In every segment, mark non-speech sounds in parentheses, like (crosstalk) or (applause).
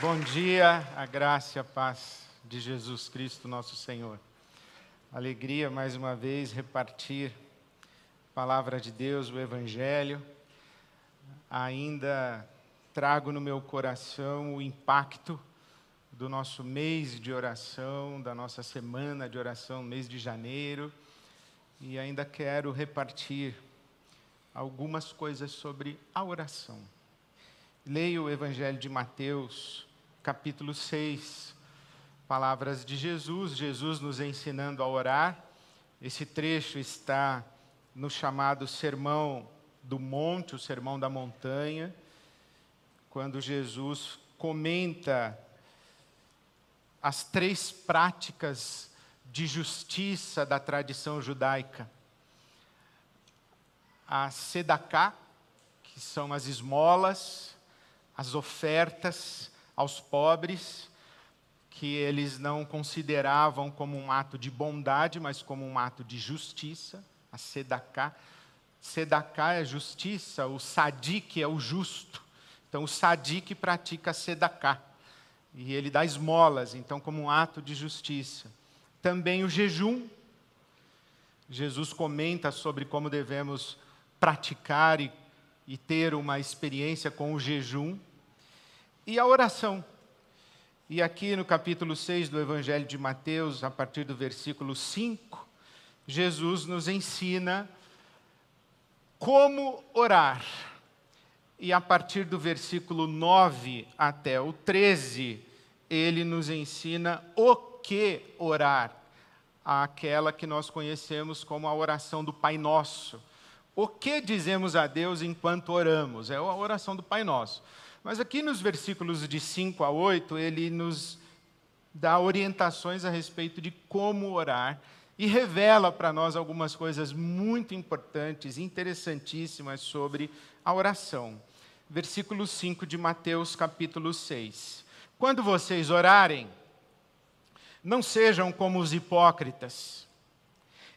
Bom dia, a graça e a paz de Jesus Cristo, nosso Senhor. Alegria mais uma vez repartir a palavra de Deus, o Evangelho. Ainda trago no meu coração o impacto do nosso mês de oração, da nossa semana de oração, mês de janeiro, e ainda quero repartir algumas coisas sobre a oração. Leio o Evangelho de Mateus, capítulo 6, palavras de Jesus, Jesus nos ensinando a orar. Esse trecho está no chamado Sermão do Monte, o Sermão da Montanha, quando Jesus comenta as três práticas de justiça da tradição judaica. A sedaká, que são as esmolas, as ofertas aos pobres, que eles não consideravam como um ato de bondade, mas como um ato de justiça, a sedaká. Sedaká é justiça, o sadik é o justo. Então, o sadik pratica a sedaká. E ele dá esmolas, então, como um ato de justiça. Também o jejum. Jesus comenta sobre como devemos praticar e e ter uma experiência com o jejum e a oração. E aqui no capítulo 6 do Evangelho de Mateus, a partir do versículo 5, Jesus nos ensina como orar. E a partir do versículo 9 até o 13, ele nos ensina o que orar, aquela que nós conhecemos como a oração do Pai Nosso o que dizemos a Deus enquanto oramos? É a oração do Pai Nosso. Mas aqui nos versículos de 5 a 8, ele nos dá orientações a respeito de como orar e revela para nós algumas coisas muito importantes, interessantíssimas sobre a oração. Versículo 5 de Mateus, capítulo 6. Quando vocês orarem, não sejam como os hipócritas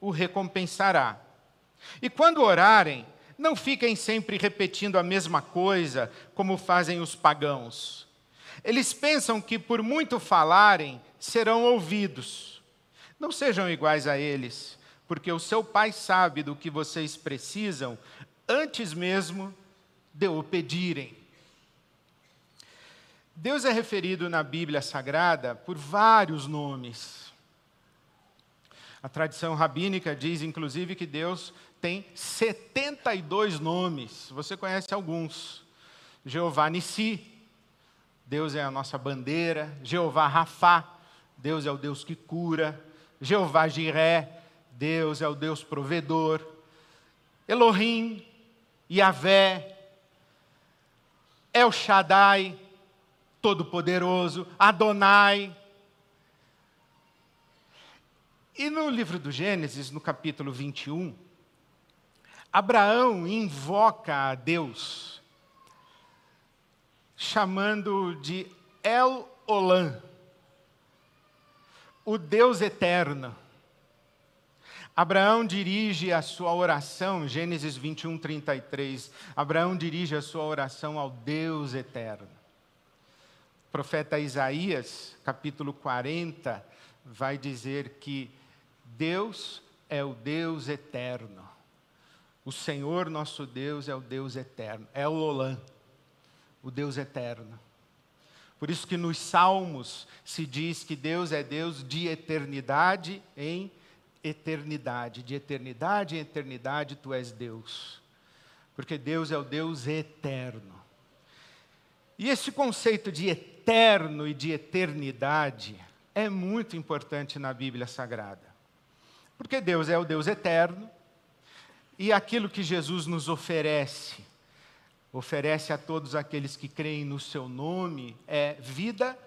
o recompensará. E quando orarem, não fiquem sempre repetindo a mesma coisa, como fazem os pagãos. Eles pensam que por muito falarem, serão ouvidos. Não sejam iguais a eles, porque o seu Pai sabe do que vocês precisam antes mesmo de o pedirem. Deus é referido na Bíblia Sagrada por vários nomes. A tradição rabínica diz, inclusive, que Deus tem 72 nomes. Você conhece alguns. Jeová Nissi, Deus é a nossa bandeira. Jeová Rafá, Deus é o Deus que cura. Jeová Jiré, Deus é o Deus provedor. Elohim, Yahvé, El Shaddai, Todo-Poderoso, Adonai, e no livro do Gênesis, no capítulo 21, Abraão invoca a Deus, chamando de El Olam, o Deus eterno. Abraão dirige a sua oração, Gênesis 21, 33. Abraão dirige a sua oração ao Deus eterno. O profeta Isaías, capítulo 40, vai dizer que Deus é o Deus eterno. O Senhor nosso Deus é o Deus eterno. É o Olã, o Deus eterno. Por isso que nos Salmos se diz que Deus é Deus de eternidade em eternidade. De eternidade em eternidade tu és Deus. Porque Deus é o Deus eterno. E esse conceito de eterno e de eternidade é muito importante na Bíblia Sagrada. Porque Deus é o Deus eterno e aquilo que Jesus nos oferece, oferece a todos aqueles que creem no seu nome, é vida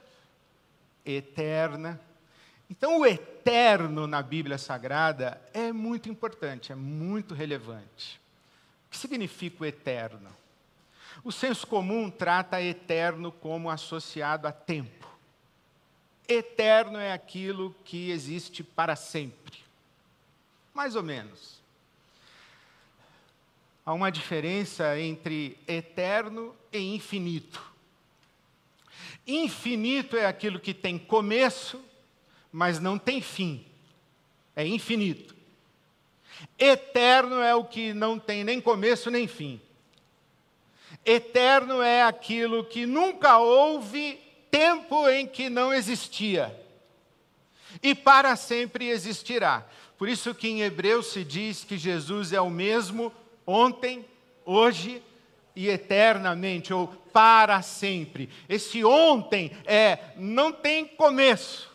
eterna. Então, o eterno na Bíblia Sagrada é muito importante, é muito relevante. O que significa o eterno? O senso comum trata eterno como associado a tempo. Eterno é aquilo que existe para sempre. Mais ou menos. Há uma diferença entre eterno e infinito. Infinito é aquilo que tem começo, mas não tem fim. É infinito. Eterno é o que não tem nem começo nem fim. Eterno é aquilo que nunca houve tempo em que não existia. E para sempre existirá. Por isso que em Hebreus se diz que Jesus é o mesmo ontem, hoje e eternamente, ou para sempre. Esse ontem é não tem começo.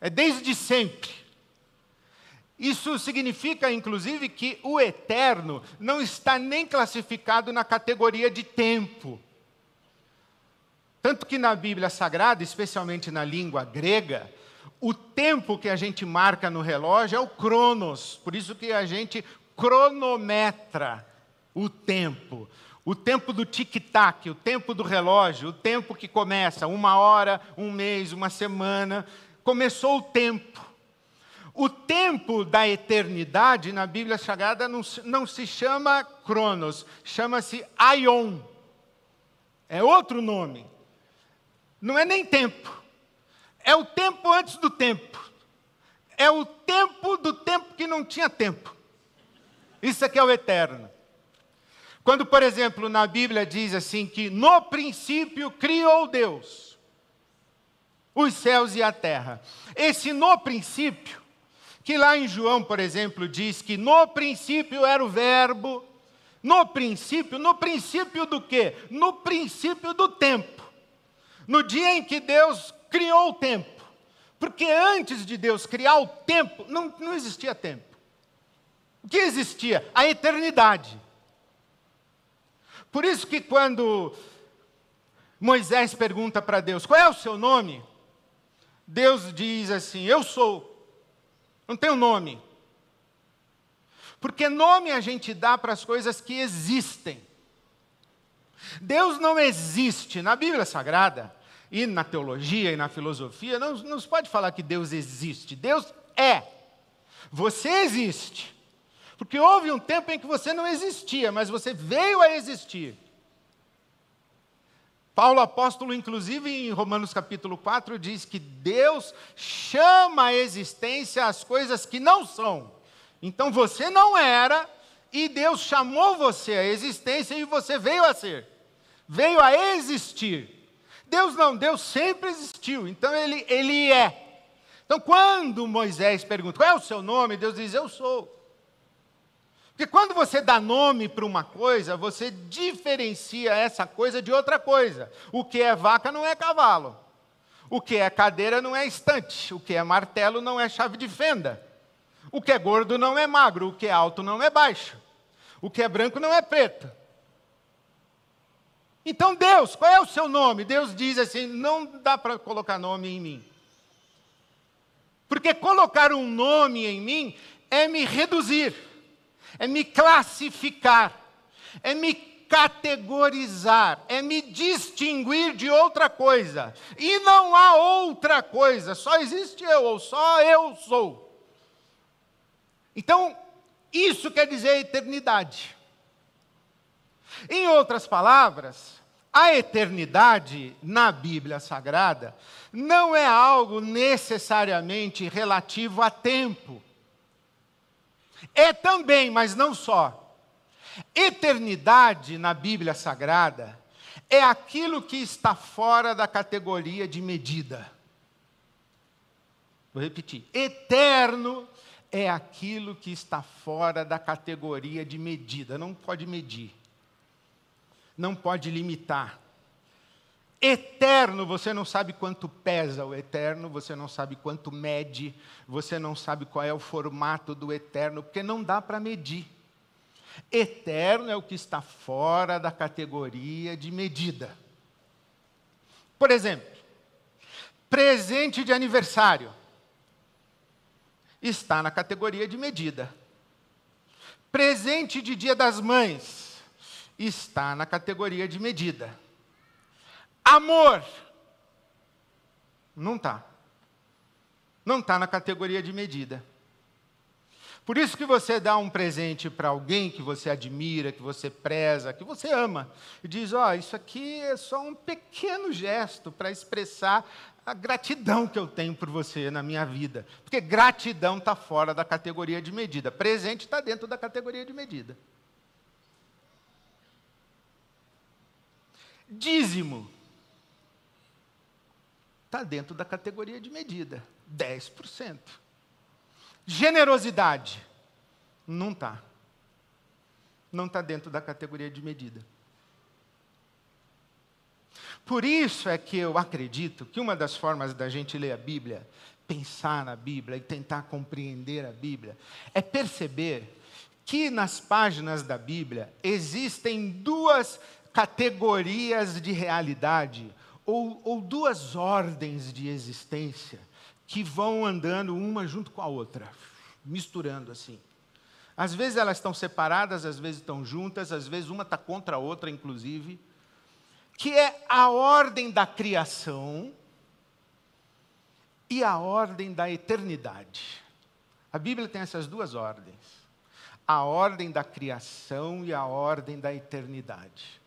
É desde sempre. Isso significa, inclusive, que o eterno não está nem classificado na categoria de tempo. Tanto que na Bíblia Sagrada, especialmente na língua grega, o tempo que a gente marca no relógio é o cronos, por isso que a gente cronometra o tempo. O tempo do tic-tac, o tempo do relógio, o tempo que começa, uma hora, um mês, uma semana, começou o tempo. O tempo da eternidade na Bíblia Sagrada não, não se chama Cronos, chama-se Aion. É outro nome. Não é nem tempo. É o tempo antes do tempo. É o tempo do tempo que não tinha tempo. Isso aqui é o eterno. Quando, por exemplo, na Bíblia diz assim que no princípio criou Deus os céus e a terra. Esse no princípio que lá em João, por exemplo, diz que no princípio era o verbo, no princípio, no princípio do quê? No princípio do tempo. No dia em que Deus criou o tempo. Porque antes de Deus criar o tempo, não, não existia tempo. O que existia? A eternidade. Por isso que quando Moisés pergunta para Deus, qual é o seu nome? Deus diz assim, eu sou. Não tem um nome. Porque nome a gente dá para as coisas que existem. Deus não existe. Na Bíblia Sagrada, e na teologia e na filosofia, não, se pode falar que Deus existe. Deus é. Você existe. Porque houve um tempo em que você não existia, mas você veio a existir. Paulo apóstolo, inclusive, em Romanos capítulo 4, diz que Deus chama a existência as coisas que não são. Então você não era, e Deus chamou você à existência e você veio a ser. Veio a existir. Deus não, Deus sempre existiu, então ele, ele é. Então, quando Moisés pergunta qual é o seu nome, Deus diz: Eu sou. Porque quando você dá nome para uma coisa, você diferencia essa coisa de outra coisa. O que é vaca não é cavalo. O que é cadeira não é estante. O que é martelo não é chave de fenda. O que é gordo não é magro. O que é alto não é baixo. O que é branco não é preto. Então, Deus, qual é o seu nome? Deus diz assim: não dá para colocar nome em mim. Porque colocar um nome em mim é me reduzir é me classificar, é me categorizar, é me distinguir de outra coisa. E não há outra coisa, só existe eu, ou só eu sou. Então, isso quer dizer eternidade. Em outras palavras, a eternidade na Bíblia Sagrada não é algo necessariamente relativo a tempo. É também, mas não só. Eternidade na Bíblia Sagrada é aquilo que está fora da categoria de medida. Vou repetir. Eterno é aquilo que está fora da categoria de medida. Não pode medir. Não pode limitar. Eterno, você não sabe quanto pesa o eterno, você não sabe quanto mede, você não sabe qual é o formato do eterno, porque não dá para medir. Eterno é o que está fora da categoria de medida. Por exemplo, Presente de aniversário está na categoria de medida. Presente de Dia das Mães está na categoria de medida. Amor não está. Não está na categoria de medida. Por isso que você dá um presente para alguém que você admira, que você preza, que você ama, e diz: Ó, oh, isso aqui é só um pequeno gesto para expressar a gratidão que eu tenho por você na minha vida. Porque gratidão está fora da categoria de medida, presente está dentro da categoria de medida. Dízimo está dentro da categoria de medida, 10%. Generosidade. Não está. Não está dentro da categoria de medida. Por isso é que eu acredito que uma das formas da gente ler a Bíblia, pensar na Bíblia e tentar compreender a Bíblia, é perceber que nas páginas da Bíblia existem duas categorias de realidade, ou, ou duas ordens de existência que vão andando uma junto com a outra, misturando assim. Às vezes elas estão separadas, às vezes estão juntas, às vezes uma está contra a outra, inclusive. Que é a ordem da criação e a ordem da eternidade. A Bíblia tem essas duas ordens: a ordem da criação e a ordem da eternidade.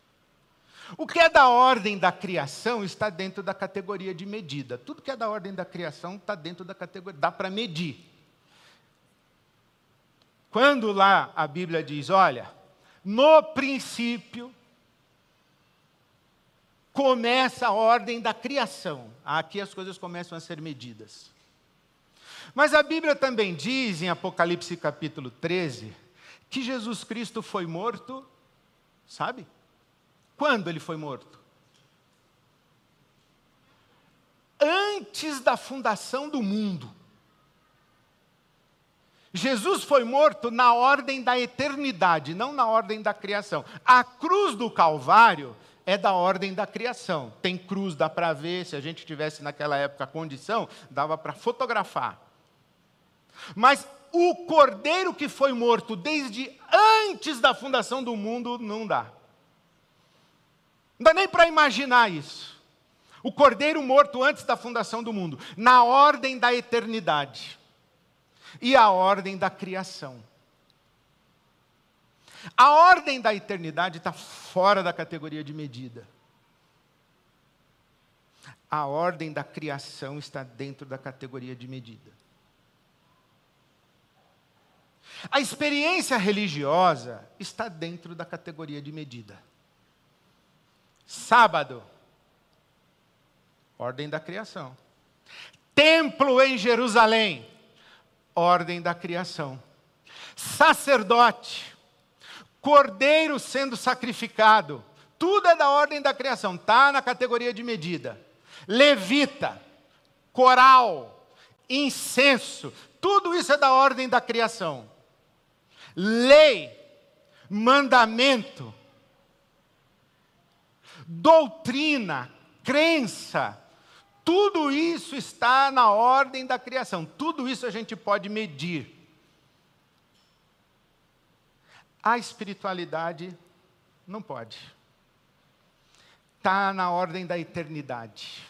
O que é da ordem da criação está dentro da categoria de medida. Tudo que é da ordem da criação está dentro da categoria, dá para medir. Quando lá a Bíblia diz, olha, no princípio começa a ordem da criação. Aqui as coisas começam a ser medidas. Mas a Bíblia também diz em Apocalipse capítulo 13 que Jesus Cristo foi morto, sabe? Quando ele foi morto? Antes da fundação do mundo. Jesus foi morto na ordem da eternidade, não na ordem da criação. A cruz do Calvário é da ordem da criação. Tem cruz, dá para ver, se a gente tivesse naquela época a condição, dava para fotografar. Mas o cordeiro que foi morto desde antes da fundação do mundo, não dá. Não dá nem para imaginar isso. O cordeiro morto antes da fundação do mundo, na ordem da eternidade e a ordem da criação. A ordem da eternidade está fora da categoria de medida. A ordem da criação está dentro da categoria de medida. A experiência religiosa está dentro da categoria de medida. Sábado, ordem da criação. Templo em Jerusalém, ordem da criação. Sacerdote, cordeiro sendo sacrificado, tudo é da ordem da criação, está na categoria de medida. Levita, coral, incenso, tudo isso é da ordem da criação. Lei, mandamento, doutrina, crença, tudo isso está na ordem da criação. Tudo isso a gente pode medir. A espiritualidade não pode. Está na ordem da eternidade.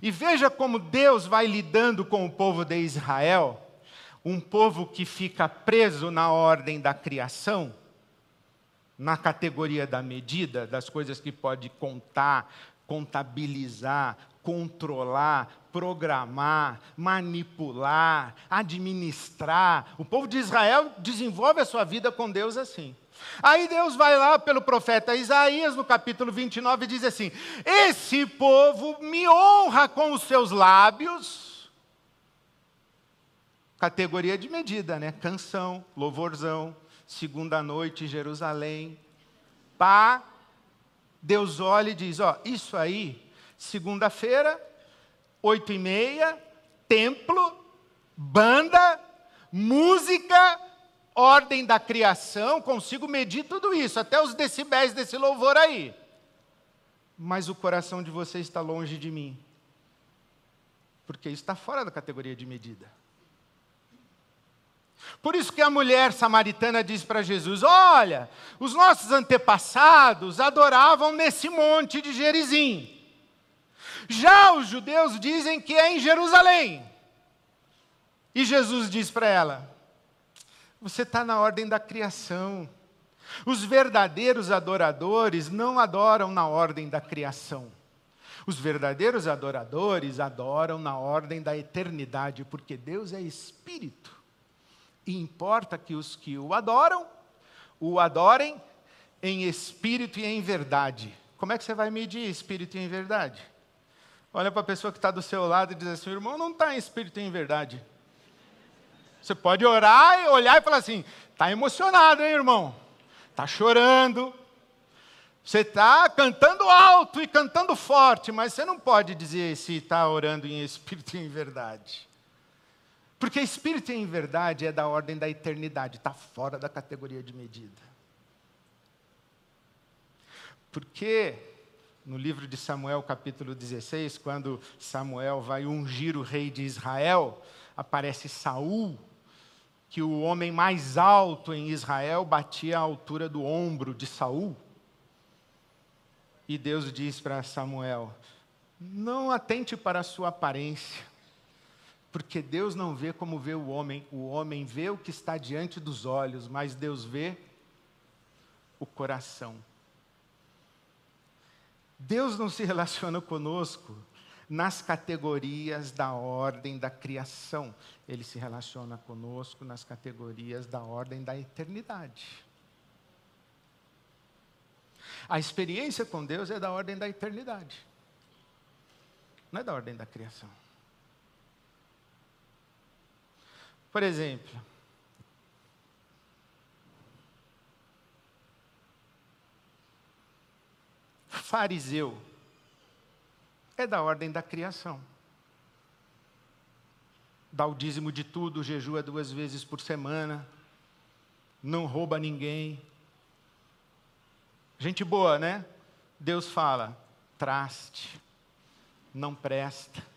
E veja como Deus vai lidando com o povo de Israel, um povo que fica preso na ordem da criação na categoria da medida, das coisas que pode contar, contabilizar, controlar, programar, manipular, administrar. O povo de Israel desenvolve a sua vida com Deus assim. Aí Deus vai lá pelo profeta Isaías, no capítulo 29, e diz assim: Esse povo me honra com os seus lábios. Categoria de medida, né? Canção, louvorzão, segunda noite em Jerusalém. Pá, Deus olha e diz: Ó, isso aí, segunda-feira, oito e meia, templo, banda, música, ordem da criação, consigo medir tudo isso, até os decibéis desse louvor aí. Mas o coração de você está longe de mim. porque isso está fora da categoria de medida. Por isso que a mulher samaritana diz para Jesus: Olha, os nossos antepassados adoravam nesse monte de Gerizim. Já os judeus dizem que é em Jerusalém. E Jesus diz para ela: Você está na ordem da criação. Os verdadeiros adoradores não adoram na ordem da criação. Os verdadeiros adoradores adoram na ordem da eternidade, porque Deus é espírito. Importa que os que o adoram, o adorem em espírito e em verdade. Como é que você vai medir espírito e em verdade? Olha para a pessoa que está do seu lado e diz assim: irmão, não está em espírito e em verdade. Você pode orar e olhar e falar assim: está emocionado, hein, irmão? Está chorando. Você está cantando alto e cantando forte, mas você não pode dizer se está orando em (laughs) espírito e em verdade. Porque espírito em verdade é da ordem da eternidade, está fora da categoria de medida. Porque no livro de Samuel, capítulo 16, quando Samuel vai ungir o rei de Israel, aparece Saul, que o homem mais alto em Israel batia a altura do ombro de Saul. E Deus diz para Samuel: Não atente para a sua aparência porque Deus não vê como vê o homem, o homem vê o que está diante dos olhos, mas Deus vê o coração. Deus não se relaciona conosco nas categorias da ordem da criação, ele se relaciona conosco nas categorias da ordem da eternidade. A experiência com Deus é da ordem da eternidade, não é da ordem da criação. Por exemplo, fariseu é da ordem da criação. Dá o dízimo de tudo, jejua duas vezes por semana, não rouba ninguém. Gente boa, né? Deus fala: traste, não presta.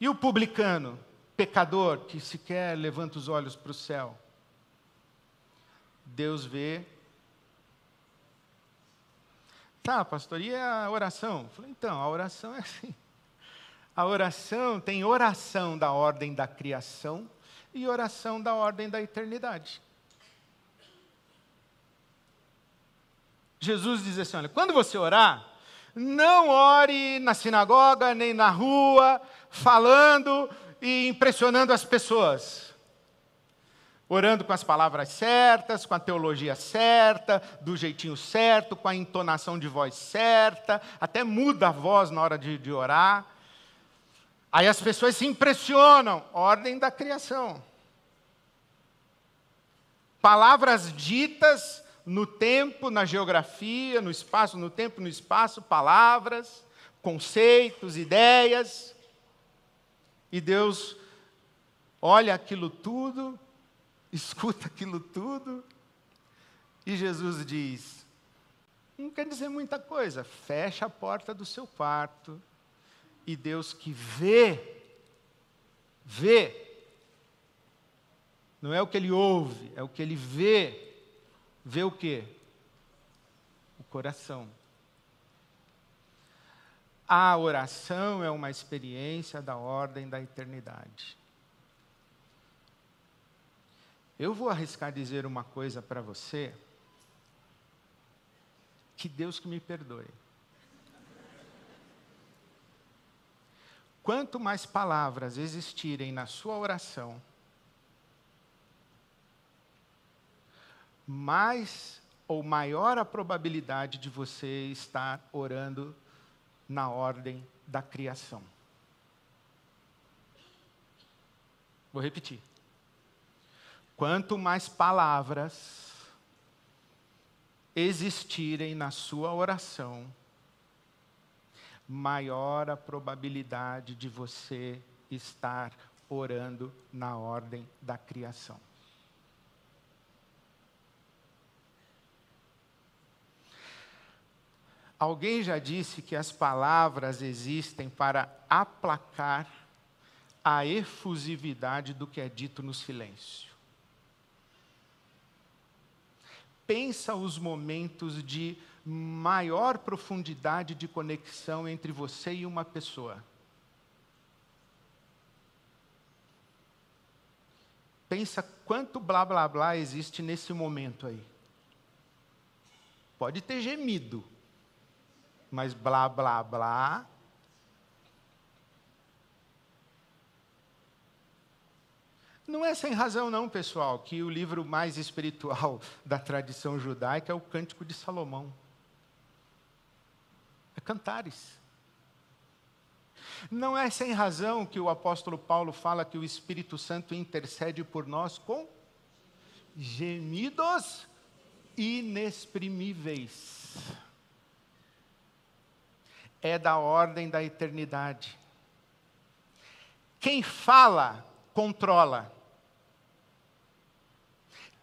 E o publicano, pecador, que sequer levanta os olhos para o céu? Deus vê. Tá, pastor, e a oração? falei, então, a oração é assim. A oração tem oração da ordem da criação e oração da ordem da eternidade. Jesus diz assim: olha, quando você orar, não ore na sinagoga, nem na rua, falando e impressionando as pessoas. Orando com as palavras certas, com a teologia certa, do jeitinho certo, com a entonação de voz certa, até muda a voz na hora de, de orar. Aí as pessoas se impressionam, ordem da criação. Palavras ditas no tempo, na geografia, no espaço, no tempo, no espaço, palavras, conceitos, ideias. E Deus olha aquilo tudo, (laughs) escuta aquilo tudo, e Jesus diz: não quer dizer muita coisa, fecha a porta do seu quarto, e Deus que vê, vê, não é o que ele ouve, é o que ele vê, vê o quê? O coração. A oração é uma experiência da ordem da eternidade. Eu vou arriscar dizer uma coisa para você, que Deus que me perdoe. Quanto mais palavras existirem na sua oração, mais ou maior a probabilidade de você estar orando na ordem da criação. Vou repetir. Quanto mais palavras existirem na sua oração, maior a probabilidade de você estar orando na ordem da criação. Alguém já disse que as palavras existem para aplacar a efusividade do que é dito no silêncio. Pensa os momentos de maior profundidade de conexão entre você e uma pessoa. Pensa quanto blá blá blá existe nesse momento aí. Pode ter gemido, mas blá blá blá. Não é sem razão, não, pessoal, que o livro mais espiritual (laughs) da tradição judaica é o Cântico de Salomão. É Cantares. Não é sem razão que o apóstolo Paulo fala que o Espírito Santo intercede por nós com gemidos inexprimíveis. É da ordem da eternidade. Quem fala, controla.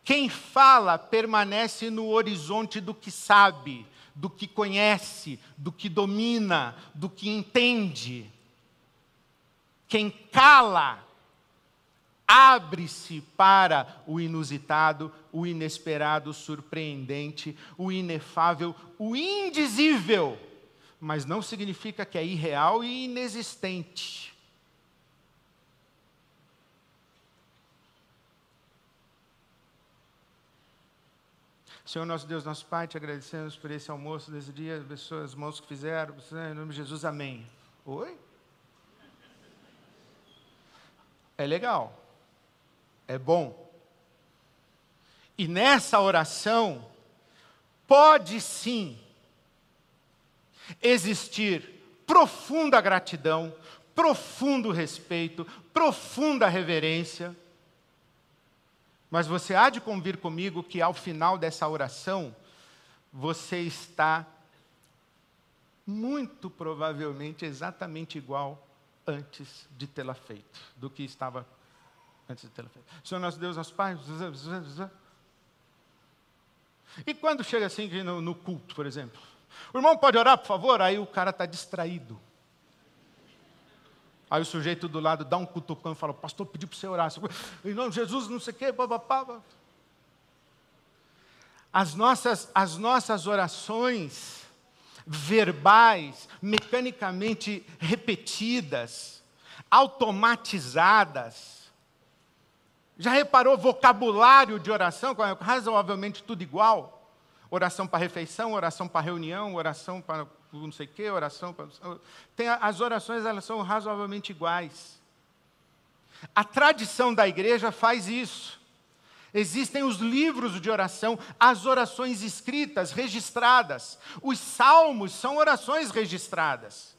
Quem fala permanece no horizonte do que sabe, do que conhece, do que domina, do que entende. Quem cala, abre-se para o inusitado, o inesperado, o surpreendente, o inefável, o indizível. Mas não significa que é irreal e inexistente. Senhor nosso Deus, nosso Pai, te agradecemos por esse almoço desse dia, abençoa as mãos que fizeram, em nome de Jesus, amém. Oi? É legal é bom. E nessa oração, pode sim existir profunda gratidão, profundo respeito, profunda reverência. Mas você há de convir comigo que ao final dessa oração, você está muito provavelmente exatamente igual antes de tê-la feito, do que estava antes de tê-la feito. Senhor nosso Deus, nosso Pai. E quando chega assim no, no culto, por exemplo? O irmão pode orar, por favor? Aí o cara está distraído. Aí o sujeito do lado dá um cutucão e fala, pastor, pediu para você orar. Em nome de Jesus, não sei o quê, papapá. As nossas, as nossas orações verbais, mecanicamente repetidas, automatizadas, já reparou vocabulário de oração? É razoavelmente tudo igual. Oração para refeição, oração para reunião, oração para não sei o quê, oração para. Tem, as orações elas são razoavelmente iguais. A tradição da igreja faz isso. Existem os livros de oração, as orações escritas, registradas. Os salmos são orações registradas.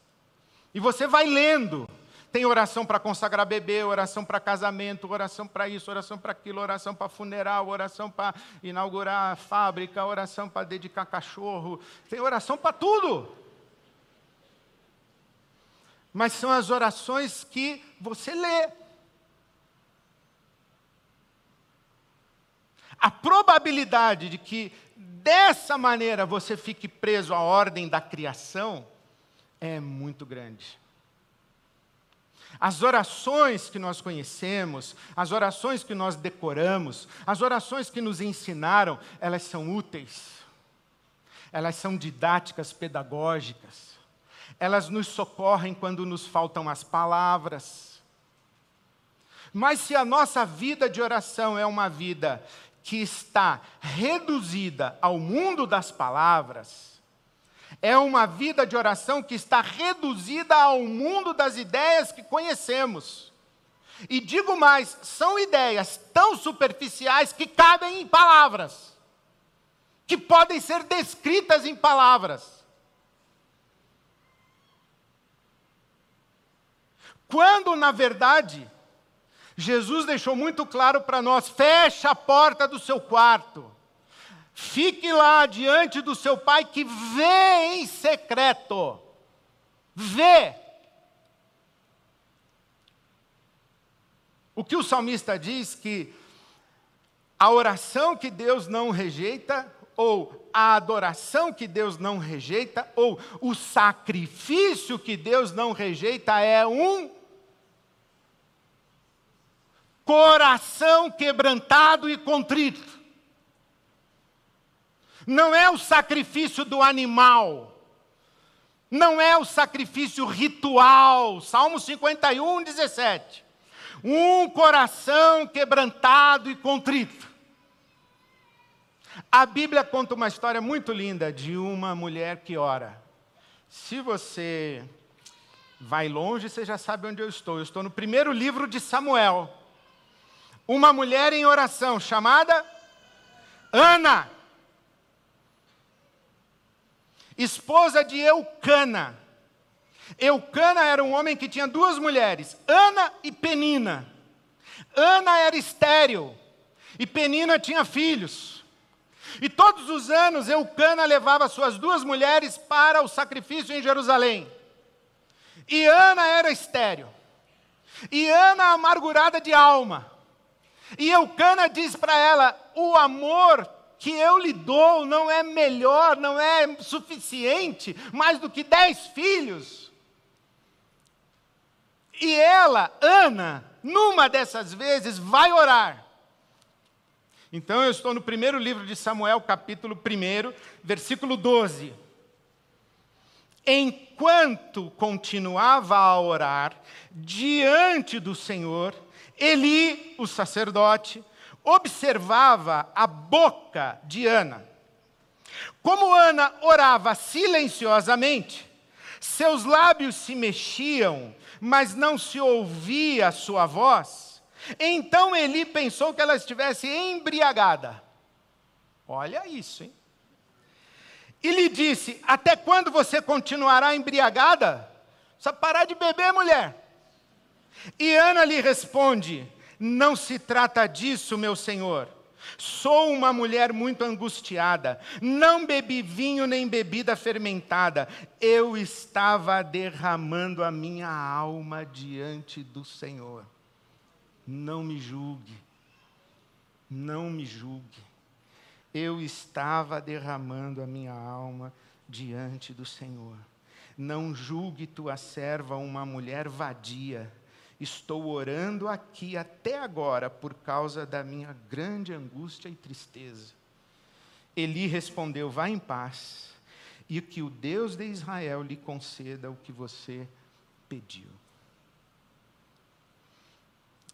E você vai lendo. Tem oração para consagrar bebê, oração para casamento, oração para isso, oração para aquilo, oração para funeral, oração para inaugurar fábrica, oração para dedicar cachorro. Tem oração para tudo. Mas são as orações que você lê. A probabilidade de que dessa maneira você fique preso à ordem da criação é muito grande. As orações que nós conhecemos, as orações que nós decoramos, as orações que nos ensinaram, elas são úteis, elas são didáticas, pedagógicas, elas nos socorrem quando nos faltam as palavras. Mas se a nossa vida de oração é uma vida que está reduzida ao mundo das palavras, é uma vida de oração que está reduzida ao mundo das ideias que conhecemos. E digo mais, são ideias tão superficiais que cabem em palavras, que podem ser descritas em palavras. Quando, na verdade, Jesus deixou muito claro para nós: fecha a porta do seu quarto Fique lá diante do seu pai que vê em secreto. Vê. O que o salmista diz que a oração que Deus não rejeita, ou a adoração que Deus não rejeita, ou o sacrifício que Deus não rejeita, é um coração quebrantado e contrito. Não é o sacrifício do animal. Não é o sacrifício ritual. Salmo 51, 17. Um coração quebrantado e contrito. A Bíblia conta uma história muito linda de uma mulher que ora. Se você vai longe, você já sabe onde eu estou. Eu estou no primeiro livro de Samuel. Uma mulher em oração chamada Ana esposa de Eucana. Eucana era um homem que tinha duas mulheres, Ana e Penina. Ana era estéril e Penina tinha filhos. E todos os anos Eucana levava suas duas mulheres para o sacrifício em Jerusalém. E Ana era estéril. E Ana amargurada de alma. E Eucana diz para ela: o amor que eu lhe dou não é melhor, não é suficiente, mais do que dez filhos. E ela, Ana, numa dessas vezes, vai orar. Então eu estou no primeiro livro de Samuel, capítulo 1, versículo 12. Enquanto continuava a orar diante do Senhor, Eli, o sacerdote, observava a boca de Ana. Como Ana orava silenciosamente, seus lábios se mexiam, mas não se ouvia a sua voz. Então Eli pensou que ela estivesse embriagada. Olha isso, hein? E lhe disse: Até quando você continuará embriagada? Só parar de beber, mulher. E Ana lhe responde: não se trata disso, meu senhor. Sou uma mulher muito angustiada. Não bebi vinho nem bebida fermentada. Eu estava derramando a minha alma diante do Senhor. Não me julgue. Não me julgue. Eu estava derramando a minha alma diante do Senhor. Não julgue tua serva uma mulher vadia Estou orando aqui até agora por causa da minha grande angústia e tristeza. Eli respondeu: Vá em paz, e que o Deus de Israel lhe conceda o que você pediu.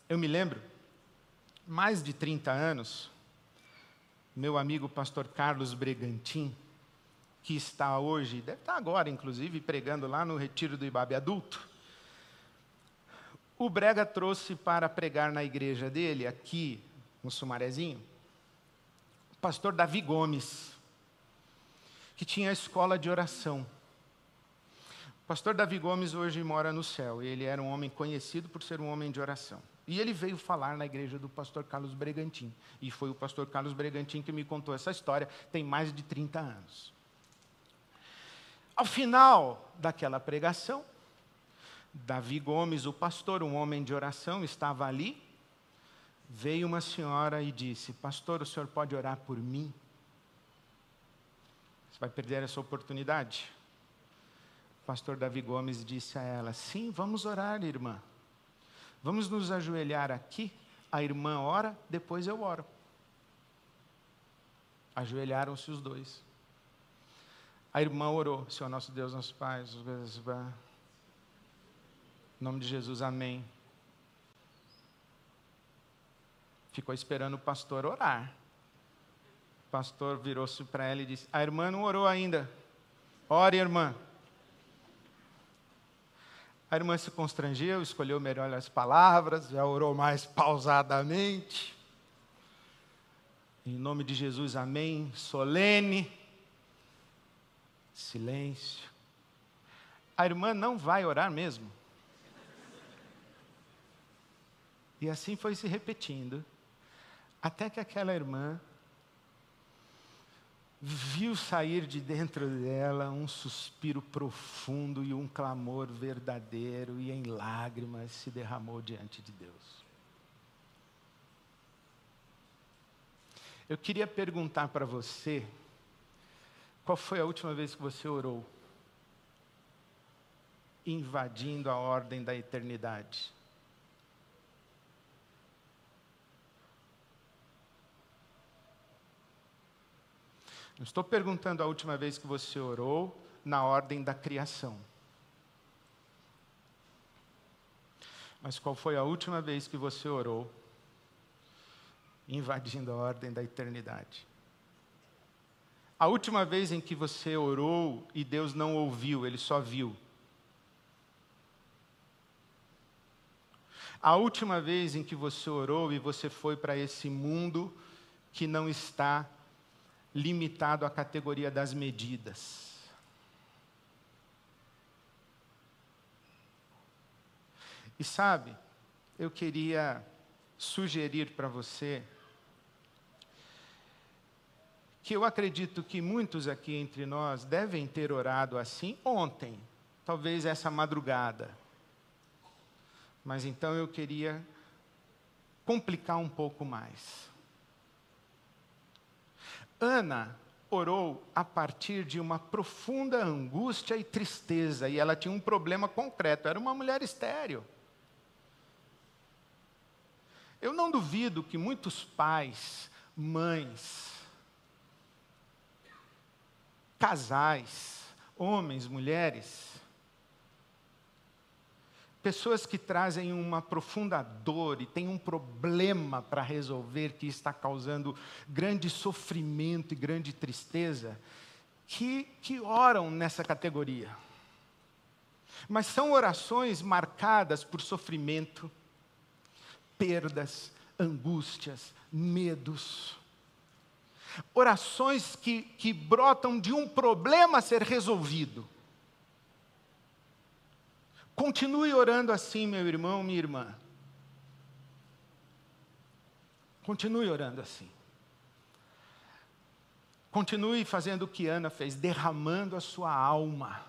Eu me lembro, mais de 30 anos, meu amigo pastor Carlos Bregantin, que está hoje, deve estar agora, inclusive, pregando lá no retiro do Ibabe Adulto, o Brega trouxe para pregar na igreja dele, aqui no Sumarezinho, o pastor Davi Gomes, que tinha a escola de oração. O pastor Davi Gomes hoje mora no céu. Ele era um homem conhecido por ser um homem de oração. E ele veio falar na igreja do pastor Carlos Bregantin. E foi o pastor Carlos Bregantin que me contou essa história, tem mais de 30 anos. Ao final daquela pregação, Davi Gomes, o pastor, um homem de oração, estava ali. Veio uma senhora e disse: Pastor, o senhor pode orar por mim? Você vai perder essa oportunidade? O pastor Davi Gomes disse a ela: Sim, vamos orar, irmã. Vamos nos ajoelhar aqui. A irmã ora, depois eu oro. Ajoelharam-se os dois. A irmã orou: Senhor nosso Deus, nosso Pai, em nome de Jesus, amém. Ficou esperando o pastor orar. O pastor virou-se para ela e disse: A irmã não orou ainda. Ore, irmã. A irmã se constrangeu, escolheu melhor as palavras, já orou mais pausadamente. Em nome de Jesus, amém. Solene. Silêncio. A irmã não vai orar mesmo. E assim foi se repetindo, até que aquela irmã viu sair de dentro dela um suspiro profundo e um clamor verdadeiro, e em lágrimas se derramou diante de Deus. Eu queria perguntar para você Qual foi a última vez que você orou? Invadindo a ordem da eternidade. Não estou perguntando a última vez que você orou na ordem da criação. Mas qual foi a última vez que você orou invadindo a ordem da eternidade? A última vez em que você orou e Deus não ouviu, Ele só viu. A última vez em que você orou e você foi para esse mundo que não está limitado à categoria das medidas. E sabe, eu queria sugerir para você que eu acredito que muitos aqui entre nós devem ter orado assim ontem, talvez essa madrugada. Mas então eu queria complicar um pouco mais. Ana orou a partir de uma profunda angústia e tristeza, e ela tinha um problema concreto, era uma mulher estéril. Eu não duvido que muitos pais, mães, casais, homens, mulheres, pessoas que trazem uma profunda dor e têm um problema para resolver que está causando grande sofrimento e grande tristeza, que, que oram nessa categoria. Mas são orações marcadas por sofrimento, perdas, angústias, medos. Orações que, que brotam de um problema a ser resolvido Continue orando assim, meu irmão, minha irmã. Continue orando assim. Continue fazendo o que Ana fez, derramando a sua alma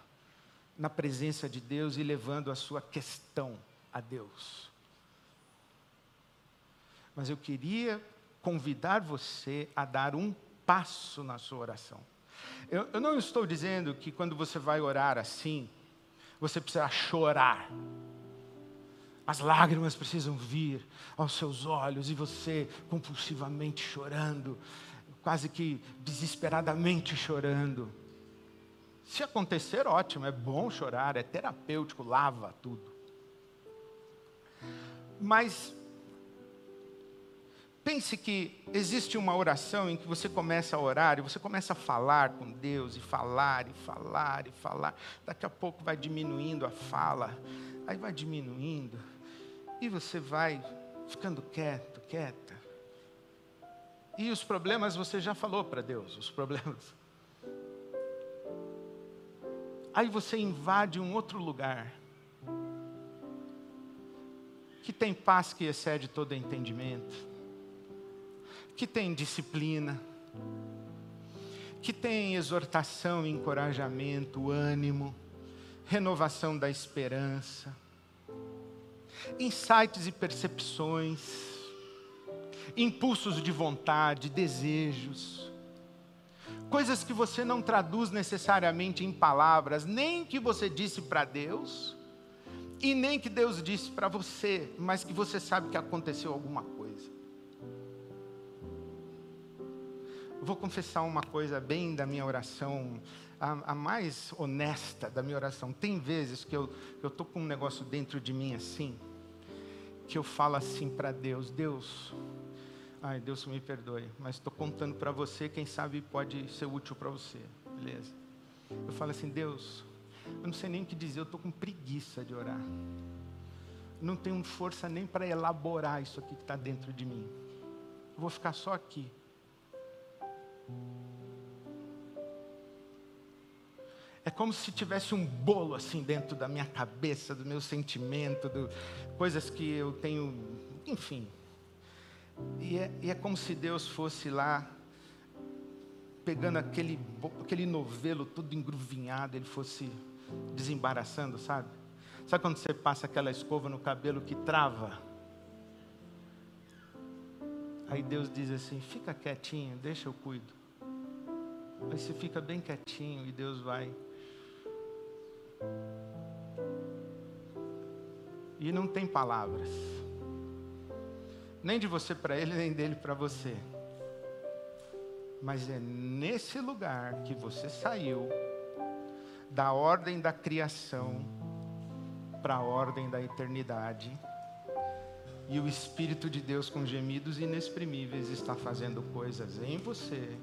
na presença de Deus e levando a sua questão a Deus. Mas eu queria convidar você a dar um passo na sua oração. Eu, eu não estou dizendo que quando você vai orar assim, você precisa chorar. As lágrimas precisam vir aos seus olhos e você compulsivamente chorando, quase que desesperadamente chorando. Se acontecer, ótimo, é bom chorar, é terapêutico, lava tudo. Mas Pense que existe uma oração em que você começa a orar e você começa a falar com Deus, e falar, e falar, e falar. Daqui a pouco vai diminuindo a fala, aí vai diminuindo, e você vai ficando quieto, quieta. E os problemas você já falou para Deus, os problemas. Aí você invade um outro lugar, que tem paz que excede todo entendimento que tem disciplina, que tem exortação, encorajamento, ânimo, renovação da esperança, insights e percepções, impulsos de vontade, desejos, coisas que você não traduz necessariamente em palavras, nem que você disse para Deus, e nem que Deus disse para você, mas que você sabe que aconteceu alguma coisa. Vou confessar uma coisa bem da minha oração, a, a mais honesta da minha oração. Tem vezes que eu estou com um negócio dentro de mim assim, que eu falo assim para Deus: Deus, ai, Deus me perdoe, mas estou contando para você, quem sabe pode ser útil para você, beleza? Eu falo assim: Deus, eu não sei nem o que dizer, eu estou com preguiça de orar. Não tenho força nem para elaborar isso aqui que está dentro de mim. Eu vou ficar só aqui É como se tivesse um bolo assim dentro da minha cabeça, do meu sentimento, do, coisas que eu tenho, enfim. E é, e é como se Deus fosse lá, pegando aquele, aquele novelo todo engruvinhado, ele fosse desembaraçando, sabe? Sabe quando você passa aquela escova no cabelo que trava? Aí Deus diz assim: fica quietinho, deixa eu cuido. Aí você fica bem quietinho e Deus vai. E não tem palavras. Nem de você para ele, nem dele para você. Mas é nesse lugar que você saiu da ordem da criação para a ordem da eternidade. E o Espírito de Deus, com gemidos inexprimíveis, está fazendo coisas em você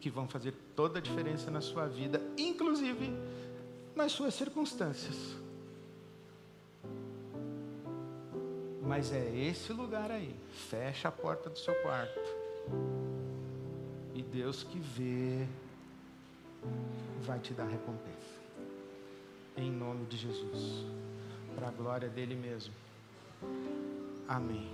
que vão fazer toda a diferença na sua vida, inclusive nas suas circunstâncias. Mas é esse lugar aí. Fecha a porta do seu quarto. E Deus que vê vai te dar recompensa. Em nome de Jesus. Para a glória dele mesmo. Amém.